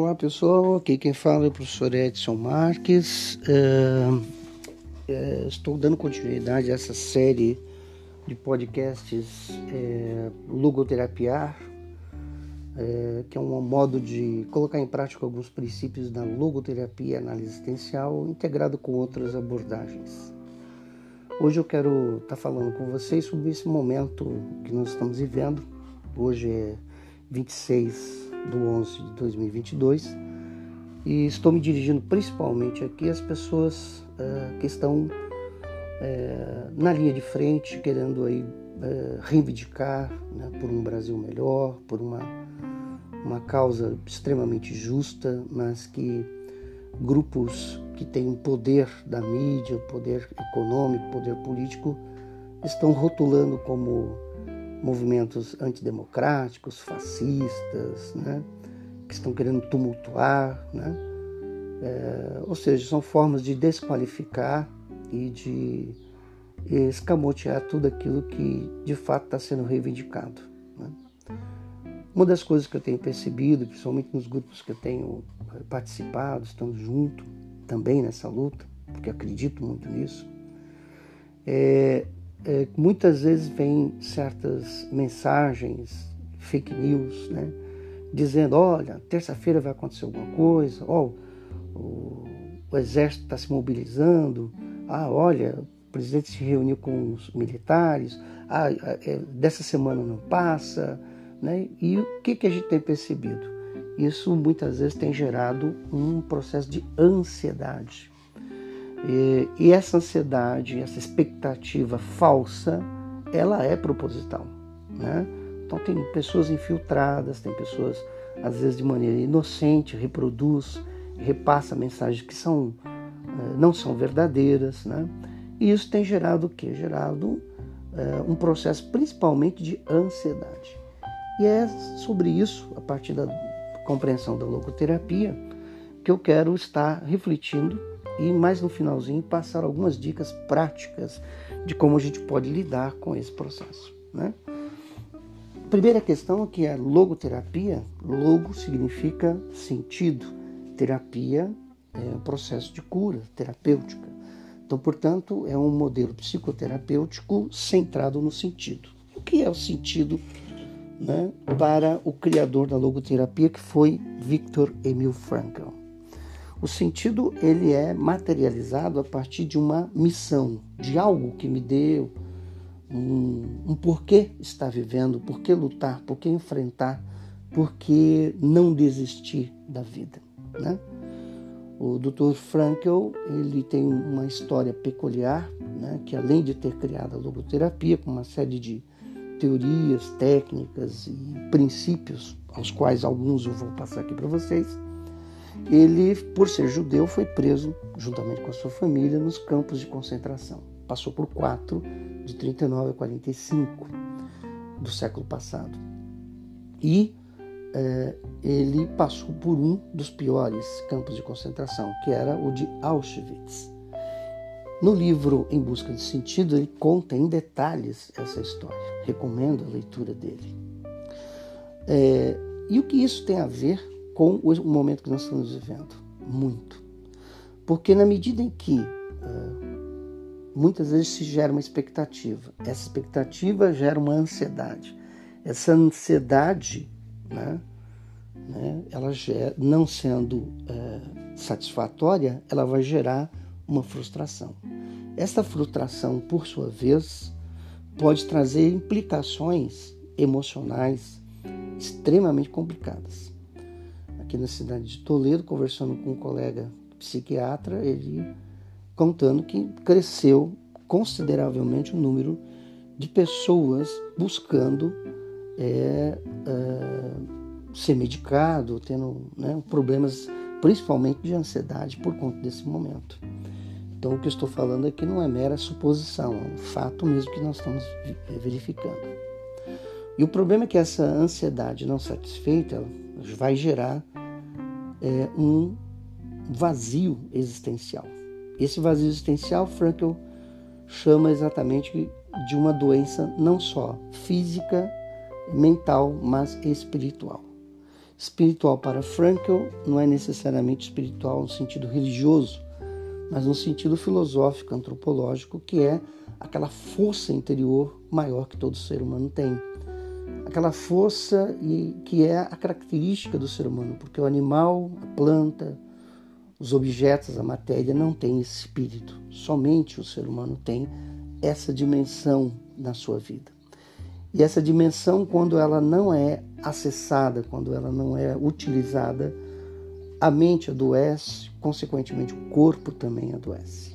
Olá pessoal, aqui quem fala é o professor Edson Marques. É, estou dando continuidade a essa série de podcasts é, Logoterapiar, é, que é um modo de colocar em prática alguns princípios da logoterapia análise existencial, integrado com outras abordagens. Hoje eu quero estar falando com vocês sobre esse momento que nós estamos vivendo. Hoje é 26 do 11 de 2022 e estou me dirigindo principalmente aqui às pessoas uh, que estão uh, na linha de frente, querendo aí uh, reivindicar né, por um Brasil melhor, por uma, uma causa extremamente justa, mas que grupos que têm poder da mídia, poder econômico, poder político, estão rotulando como movimentos antidemocráticos, fascistas, né, que estão querendo tumultuar, né, é, ou seja, são formas de desqualificar e de escamotear tudo aquilo que de fato está sendo reivindicado. Né. Uma das coisas que eu tenho percebido, principalmente nos grupos que eu tenho participado, estando junto também nessa luta, porque acredito muito nisso, é é, muitas vezes vem certas mensagens, fake news, né? Dizendo, olha, terça-feira vai acontecer alguma coisa, ó, o, o exército está se mobilizando, ah, olha, o presidente se reuniu com os militares, ah, é, dessa semana não passa, né? E o que, que a gente tem percebido? Isso muitas vezes tem gerado um processo de ansiedade e, e essa ansiedade, essa expectativa falsa, ela é proposital. Né? Então tem pessoas infiltradas, tem pessoas às vezes de maneira inocente reproduz, repassa mensagens que são eh, não são verdadeiras, né? E isso tem gerado o quê? Gerado é, um processo principalmente de ansiedade. E é sobre isso, a partir da compreensão da logoterapia, que eu quero estar refletindo e mais no finalzinho passar algumas dicas práticas de como a gente pode lidar com esse processo. Né? Primeira questão é que a logoterapia, logo significa sentido, terapia é um processo de cura terapêutica. Então, portanto, é um modelo psicoterapêutico centrado no sentido. O que é o sentido né, para o criador da logoterapia, que foi Viktor Emil Frankl? O sentido ele é materializado a partir de uma missão, de algo que me deu um, um porquê estar vivendo, por que lutar, por que enfrentar, por que não desistir da vida, né? O Dr. Frankl ele tem uma história peculiar, né, que além de ter criado a logoterapia com uma série de teorias, técnicas e princípios, aos quais alguns eu vou passar aqui para vocês, ele, por ser judeu, foi preso juntamente com a sua família nos campos de concentração. Passou por quatro, de 39 a 45 do século passado. E é, ele passou por um dos piores campos de concentração, que era o de Auschwitz. No livro Em Busca de Sentido, ele conta em detalhes essa história. Recomendo a leitura dele. É, e o que isso tem a ver com o momento que nós estamos vivendo. Muito. Porque na medida em que muitas vezes se gera uma expectativa, essa expectativa gera uma ansiedade. Essa ansiedade, né, né, ela gera, não sendo uh, satisfatória, ela vai gerar uma frustração. Essa frustração, por sua vez, pode trazer implicações emocionais extremamente complicadas aqui na cidade de Toledo, conversando com um colega psiquiatra, ele contando que cresceu consideravelmente o número de pessoas buscando é, é, ser medicado, tendo né, problemas principalmente de ansiedade por conta desse momento. Então, o que eu estou falando aqui não é mera suposição, é um fato mesmo que nós estamos verificando. E o problema é que essa ansiedade não satisfeita vai gerar é, um vazio existencial. Esse vazio existencial, Frankl chama exatamente de uma doença não só física, mental, mas espiritual. Espiritual para Frankl não é necessariamente espiritual no sentido religioso, mas no sentido filosófico, antropológico, que é aquela força interior maior que todo ser humano tem. Aquela força e que é a característica do ser humano, porque o animal, a planta, os objetos, a matéria não tem esse espírito. Somente o ser humano tem essa dimensão na sua vida. E essa dimensão, quando ela não é acessada, quando ela não é utilizada, a mente adoece, consequentemente o corpo também adoece.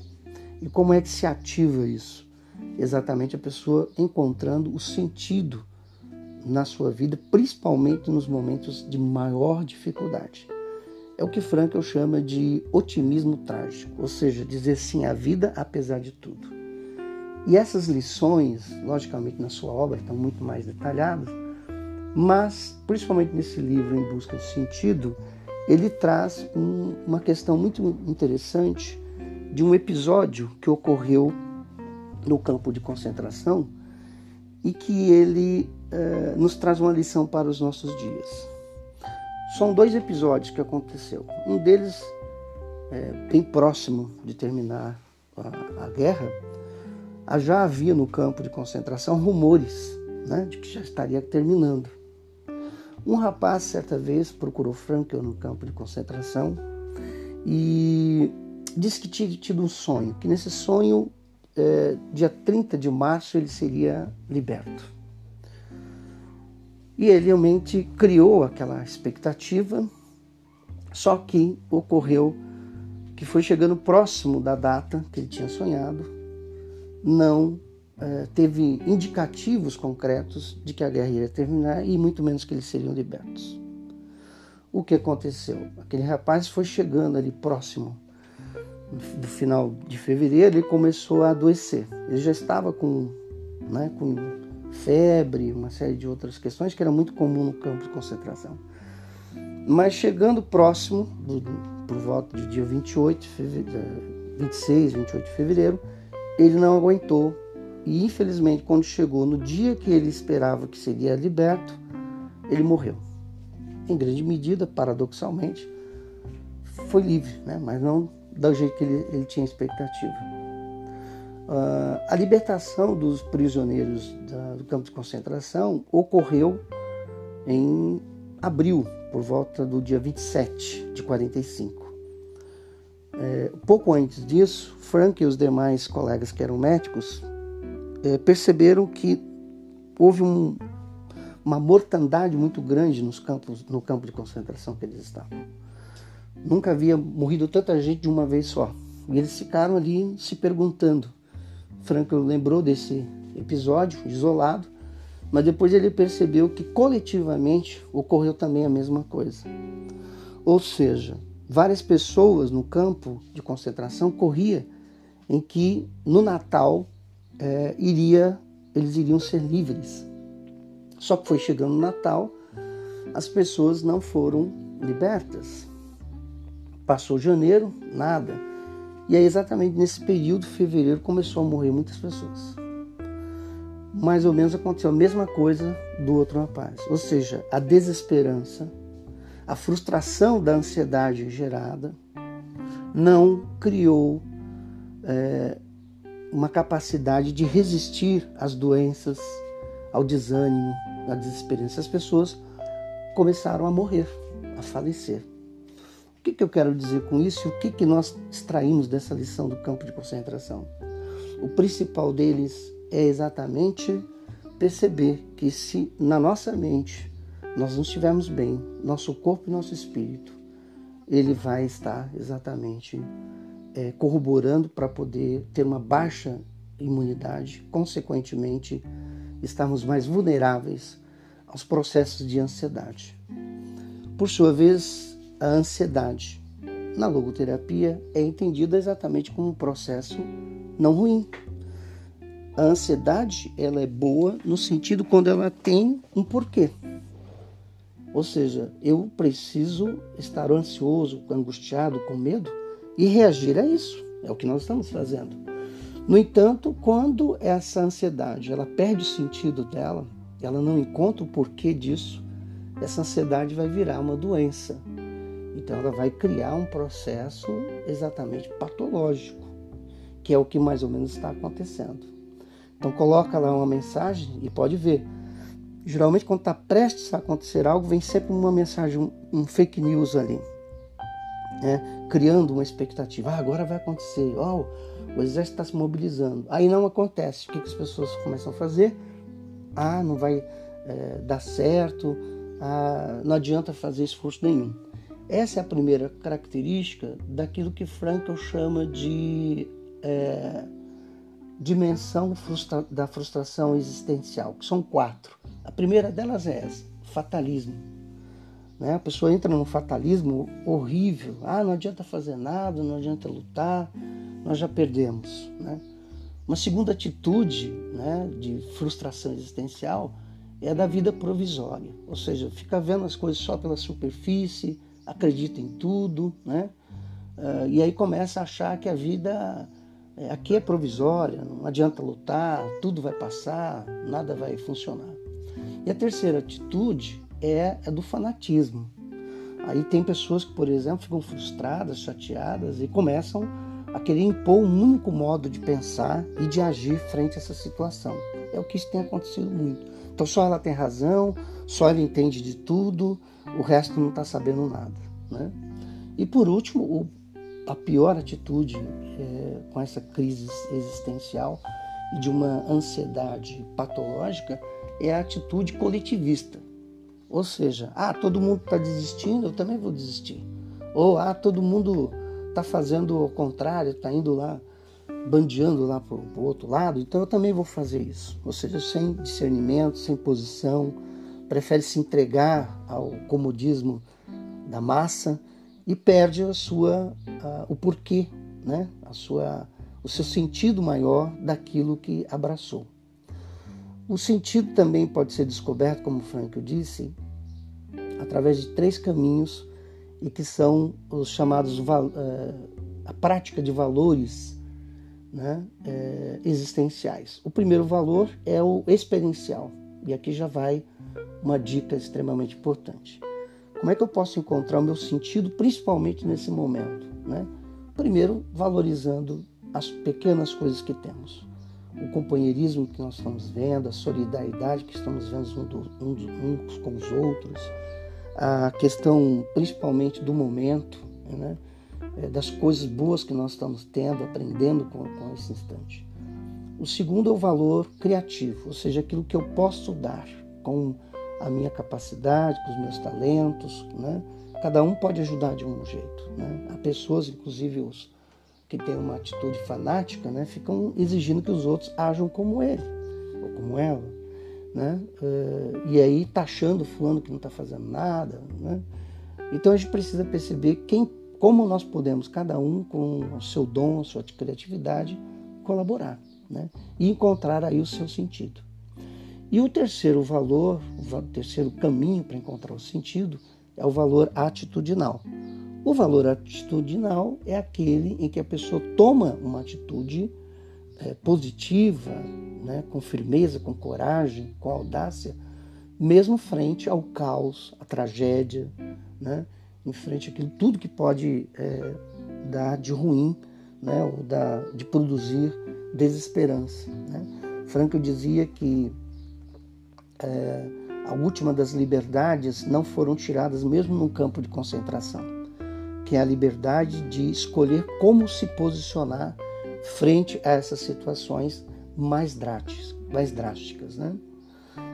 E como é que se ativa isso? Exatamente a pessoa encontrando o sentido na sua vida, principalmente nos momentos de maior dificuldade. É o que Frankl chama de otimismo trágico, ou seja, dizer sim à vida apesar de tudo. E essas lições, logicamente na sua obra, estão muito mais detalhadas, mas principalmente nesse livro Em Busca de Sentido, ele traz um, uma questão muito interessante de um episódio que ocorreu no campo de concentração e que ele eh, nos traz uma lição para os nossos dias. São dois episódios que aconteceu. Um deles é, bem próximo de terminar a, a guerra, já havia no campo de concentração rumores né, de que já estaria terminando. Um rapaz, certa vez, procurou Frankel no campo de concentração e disse que tinha tido um sonho, que nesse sonho, é, dia 30 de março, ele seria liberto. E ele realmente criou aquela expectativa, só que ocorreu que foi chegando próximo da data que ele tinha sonhado, não é, teve indicativos concretos de que a guerra iria terminar e muito menos que eles seriam libertos. O que aconteceu? Aquele rapaz foi chegando ali próximo do final de fevereiro, ele começou a adoecer. Ele já estava com, né, com febre, uma série de outras questões que era muito comum no campo de concentração. Mas chegando próximo, do, por volta do dia 28 de fevereiro, 26, 28 de fevereiro, ele não aguentou e infelizmente quando chegou no dia que ele esperava que seria liberto, ele morreu. Em grande medida, paradoxalmente, foi livre, né? mas não do jeito que ele, ele tinha expectativa. Uh, a libertação dos prisioneiros do campo de concentração ocorreu em abril, por volta do dia 27 de 45. É, pouco antes disso, Frank e os demais colegas que eram médicos é, perceberam que houve um, uma mortandade muito grande nos campos, no campo de concentração que eles estavam. Nunca havia morrido tanta gente de uma vez só. E eles ficaram ali se perguntando Franco lembrou desse episódio isolado, mas depois ele percebeu que coletivamente ocorreu também a mesma coisa. Ou seja, várias pessoas no campo de concentração corria em que no Natal é, iria, eles iriam ser livres. Só que foi chegando o Natal, as pessoas não foram libertas. Passou janeiro, nada. E é exatamente nesse período, fevereiro, começou a morrer muitas pessoas. Mais ou menos aconteceu a mesma coisa do outro rapaz. Ou seja, a desesperança, a frustração da ansiedade gerada não criou é, uma capacidade de resistir às doenças, ao desânimo, à desesperança. As pessoas começaram a morrer, a falecer que, que eu quero dizer com isso e o que, que nós extraímos dessa lição do campo de concentração? O principal deles é exatamente perceber que se na nossa mente nós não estivermos bem, nosso corpo e nosso espírito, ele vai estar exatamente é, corroborando para poder ter uma baixa imunidade, consequentemente, estarmos mais vulneráveis aos processos de ansiedade. Por sua vez, a ansiedade. Na logoterapia é entendida exatamente como um processo não ruim. A ansiedade ela é boa no sentido quando ela tem um porquê. Ou seja, eu preciso estar ansioso, angustiado, com medo e reagir a isso. É o que nós estamos fazendo. No entanto, quando essa ansiedade ela perde o sentido dela, ela não encontra o porquê disso, essa ansiedade vai virar uma doença. Então ela vai criar um processo exatamente patológico, que é o que mais ou menos está acontecendo. Então coloca lá uma mensagem e pode ver. Geralmente quando está prestes a acontecer algo, vem sempre uma mensagem, um, fake news ali. Né? Criando uma expectativa. Ah, agora vai acontecer. Oh, o exército está se mobilizando. Aí não acontece. O que, que as pessoas começam a fazer? Ah, não vai é, dar certo. Ah, não adianta fazer esforço nenhum. Essa é a primeira característica daquilo que Frankl chama de é, dimensão frustra da frustração existencial, que são quatro. A primeira delas é essa, fatalismo. Né? A pessoa entra num fatalismo horrível. Ah, não adianta fazer nada, não adianta lutar, nós já perdemos. Né? Uma segunda atitude né, de frustração existencial é da vida provisória, ou seja, fica vendo as coisas só pela superfície, acredita em tudo, né? Uh, e aí começa a achar que a vida é, aqui é provisória, não adianta lutar, tudo vai passar, nada vai funcionar. E a terceira atitude é a do fanatismo. Aí tem pessoas que, por exemplo, ficam frustradas, chateadas e começam a querer impor um único modo de pensar e de agir frente a essa situação. É o que isso tem acontecido muito. Então só ela tem razão, só ela entende de tudo, o resto não está sabendo nada. Né? E por último, o, a pior atitude é, com essa crise existencial e de uma ansiedade patológica é a atitude coletivista. Ou seja, ah, todo mundo está desistindo, eu também vou desistir. Ou ah, todo mundo está fazendo o contrário, está indo lá, bandeando lá para o outro lado, então eu também vou fazer isso. Ou seja, sem discernimento, sem posição, prefere se entregar ao comodismo da massa e perde a sua, o porquê, né? a sua, o seu sentido maior daquilo que abraçou. O sentido também pode ser descoberto, como Frank disse, através de três caminhos e que são os chamados uh, a prática de valores né, uh, existenciais. O primeiro valor é o experiencial e aqui já vai uma dica extremamente importante. Como é que eu posso encontrar o meu sentido, principalmente nesse momento? Né? Primeiro, valorizando as pequenas coisas que temos. O companheirismo que nós estamos vendo, a solidariedade que estamos vendo uns com os outros, a questão principalmente do momento, né? É, das coisas boas que nós estamos tendo, aprendendo com, com esse instante. O segundo é o valor criativo, ou seja, aquilo que eu posso dar com a minha capacidade, com os meus talentos, né? Cada um pode ajudar de um jeito, né? Há pessoas, inclusive os que têm uma atitude fanática, né? Ficam exigindo que os outros ajam como ele ou como ela, né? Uh, e aí taxando o fulano que não está fazendo nada, né? Então a gente precisa perceber quem, como nós podemos, cada um com o seu dom, sua criatividade, colaborar, né? E encontrar aí o seu sentido. E o terceiro valor, o terceiro caminho para encontrar o sentido é o valor atitudinal. O valor atitudinal é aquele em que a pessoa toma uma atitude é, positiva, né, com firmeza, com coragem, com audácia, mesmo frente ao caos, à tragédia, né, em frente àquilo tudo que pode é, dar de ruim, né, ou dar, de produzir desesperança. Né. Franco dizia que é, a última das liberdades não foram tiradas mesmo num campo de concentração, que é a liberdade de escolher como se posicionar frente a essas situações mais drásticas. Mais drásticas né?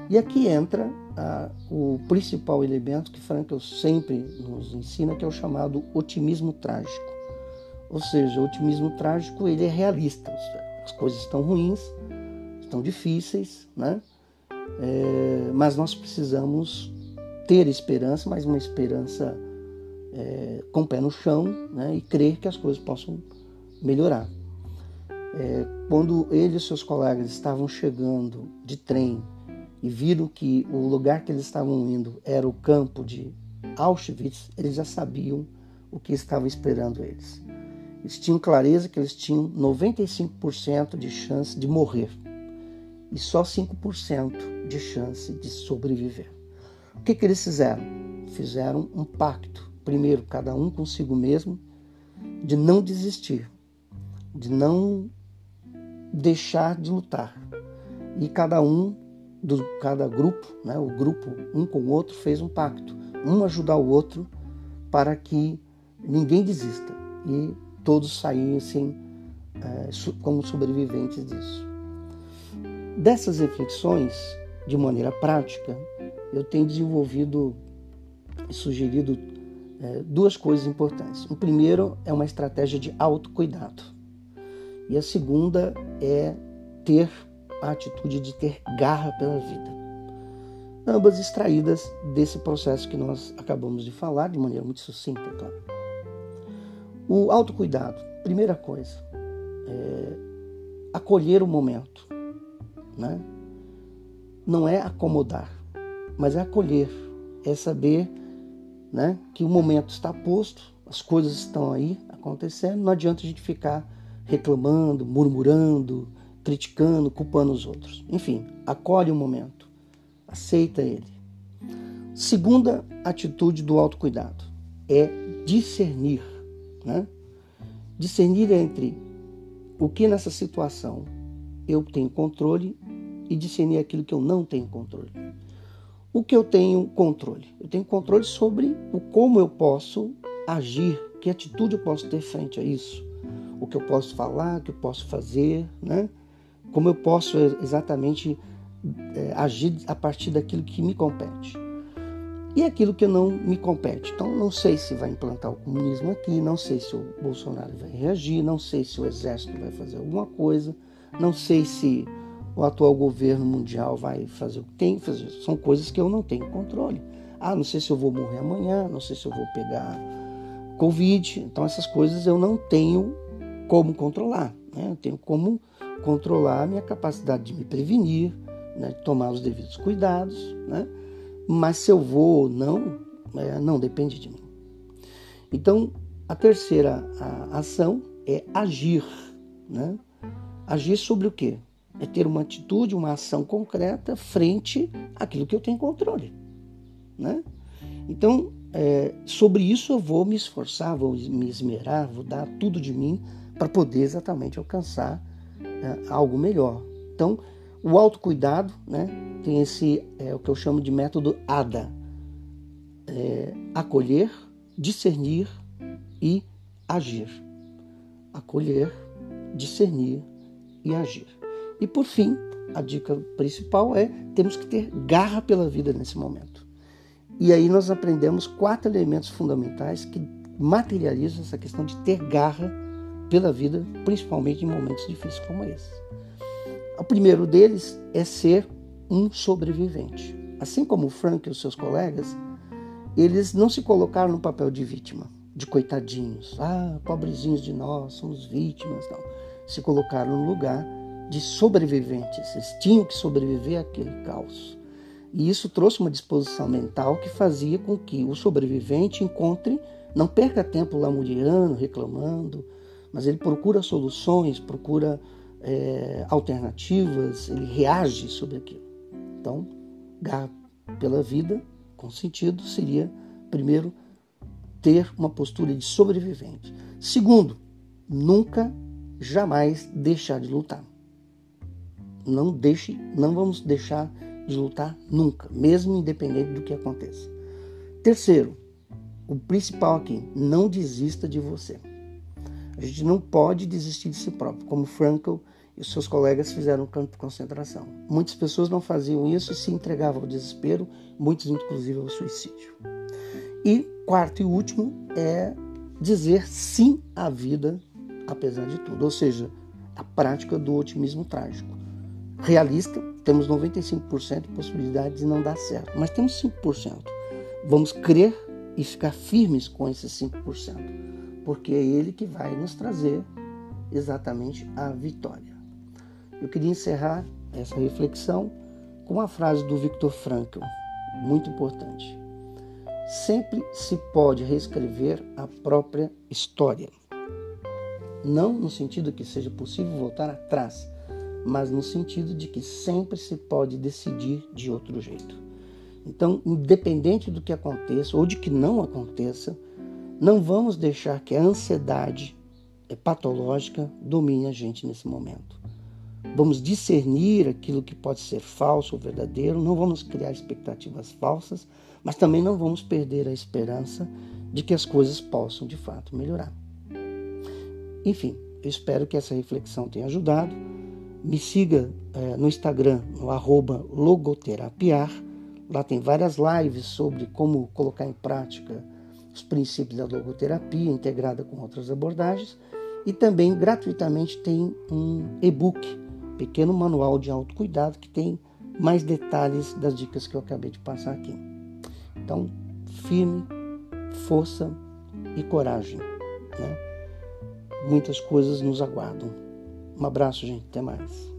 E aqui entra ah, o principal elemento que Frankl sempre nos ensina, que é o chamado otimismo trágico. Ou seja, o otimismo trágico ele é realista. As coisas estão ruins, estão difíceis, né? É, mas nós precisamos ter esperança, mas uma esperança é, com o pé no chão né, e crer que as coisas possam melhorar. É, quando ele e seus colegas estavam chegando de trem e viram que o lugar que eles estavam indo era o campo de Auschwitz, eles já sabiam o que estava esperando eles. Eles tinham clareza que eles tinham 95% de chance de morrer e só 5% de chance de sobreviver. O que, que eles fizeram? Fizeram um pacto. Primeiro, cada um consigo mesmo, de não desistir, de não deixar de lutar. E cada um do cada grupo, né, o grupo um com o outro fez um pacto, um ajudar o outro para que ninguém desista e todos saíssem é, como sobreviventes disso. Dessas reflexões, de maneira prática, eu tenho desenvolvido e sugerido é, duas coisas importantes. O primeiro é uma estratégia de autocuidado. E a segunda é ter a atitude de ter garra pela vida. Ambas extraídas desse processo que nós acabamos de falar de maneira muito sucinta, claro. O autocuidado, primeira coisa, é acolher o momento. Né? Não é acomodar, mas é acolher, é saber né, que o momento está posto, as coisas estão aí acontecendo, não adianta a gente ficar reclamando, murmurando, criticando, culpando os outros. Enfim, acolhe o momento, aceita ele. Segunda atitude do autocuidado é discernir. Né? Discernir entre o que nessa situação eu tenho controle e discernir aquilo que eu não tenho controle. O que eu tenho controle? Eu tenho controle sobre o como eu posso agir, que atitude eu posso ter frente a isso, o que eu posso falar, o que eu posso fazer, né? Como eu posso exatamente é, agir a partir daquilo que me compete. E aquilo que não me compete. Então, não sei se vai implantar o comunismo aqui, não sei se o Bolsonaro vai reagir, não sei se o exército vai fazer alguma coisa, não sei se o atual governo mundial vai fazer o que tem que fazer. São coisas que eu não tenho controle. Ah, não sei se eu vou morrer amanhã, não sei se eu vou pegar Covid. Então, essas coisas eu não tenho como controlar. Né? Eu tenho como controlar a minha capacidade de me prevenir, né? tomar os devidos cuidados. Né? Mas se eu vou ou não, é, não depende de mim. Então, a terceira a ação é agir. Né? Agir sobre o quê? É ter uma atitude, uma ação concreta frente àquilo que eu tenho controle. Né? Então, é, sobre isso eu vou me esforçar, vou me esmerar, vou dar tudo de mim para poder exatamente alcançar é, algo melhor. Então, o autocuidado né, tem esse, é, o que eu chamo de método ADA: é, acolher, discernir e agir. Acolher, discernir e agir. E por fim, a dica principal é temos que ter garra pela vida nesse momento. E aí nós aprendemos quatro elementos fundamentais que materializam essa questão de ter garra pela vida, principalmente em momentos difíceis como esse. O primeiro deles é ser um sobrevivente. Assim como o Frank e os seus colegas, eles não se colocaram no papel de vítima, de coitadinhos. Ah, pobrezinhos de nós, somos vítimas. Não. Se colocaram no lugar de sobreviventes. Eles tinham que sobreviver àquele caos. E isso trouxe uma disposição mental que fazia com que o sobrevivente encontre, não perca tempo lamuriando, reclamando, mas ele procura soluções, procura é, alternativas, ele reage sobre aquilo. Então, garra pela vida, com sentido, seria, primeiro, ter uma postura de sobrevivente. Segundo, nunca, jamais deixar de lutar não deixe, não vamos deixar de lutar nunca, mesmo independente do que aconteça. Terceiro, o principal aqui, não desista de você. A gente não pode desistir de si próprio, como Frankl e seus colegas fizeram no campo de concentração. Muitas pessoas não faziam isso e se entregavam ao desespero, muitos inclusive ao suicídio. E quarto e último é dizer sim à vida apesar de tudo, ou seja, a prática do otimismo trágico realista, temos 95% de possibilidade de não dar certo, mas temos 5%. Vamos crer e ficar firmes com esses 5%, porque é ele que vai nos trazer exatamente a vitória. Eu queria encerrar essa reflexão com uma frase do Viktor Frankl, muito importante. Sempre se pode reescrever a própria história. Não no sentido que seja possível voltar atrás, mas no sentido de que sempre se pode decidir de outro jeito. Então, independente do que aconteça ou de que não aconteça, não vamos deixar que a ansiedade patológica domine a gente nesse momento. Vamos discernir aquilo que pode ser falso ou verdadeiro, não vamos criar expectativas falsas, mas também não vamos perder a esperança de que as coisas possam de fato melhorar. Enfim, eu espero que essa reflexão tenha ajudado. Me siga é, no Instagram, no arroba logoterapiar. Lá tem várias lives sobre como colocar em prática os princípios da logoterapia integrada com outras abordagens. E também gratuitamente tem um e-book, pequeno manual de autocuidado que tem mais detalhes das dicas que eu acabei de passar aqui. Então, firme, força e coragem. Né? Muitas coisas nos aguardam. Um abraço, gente. Até mais.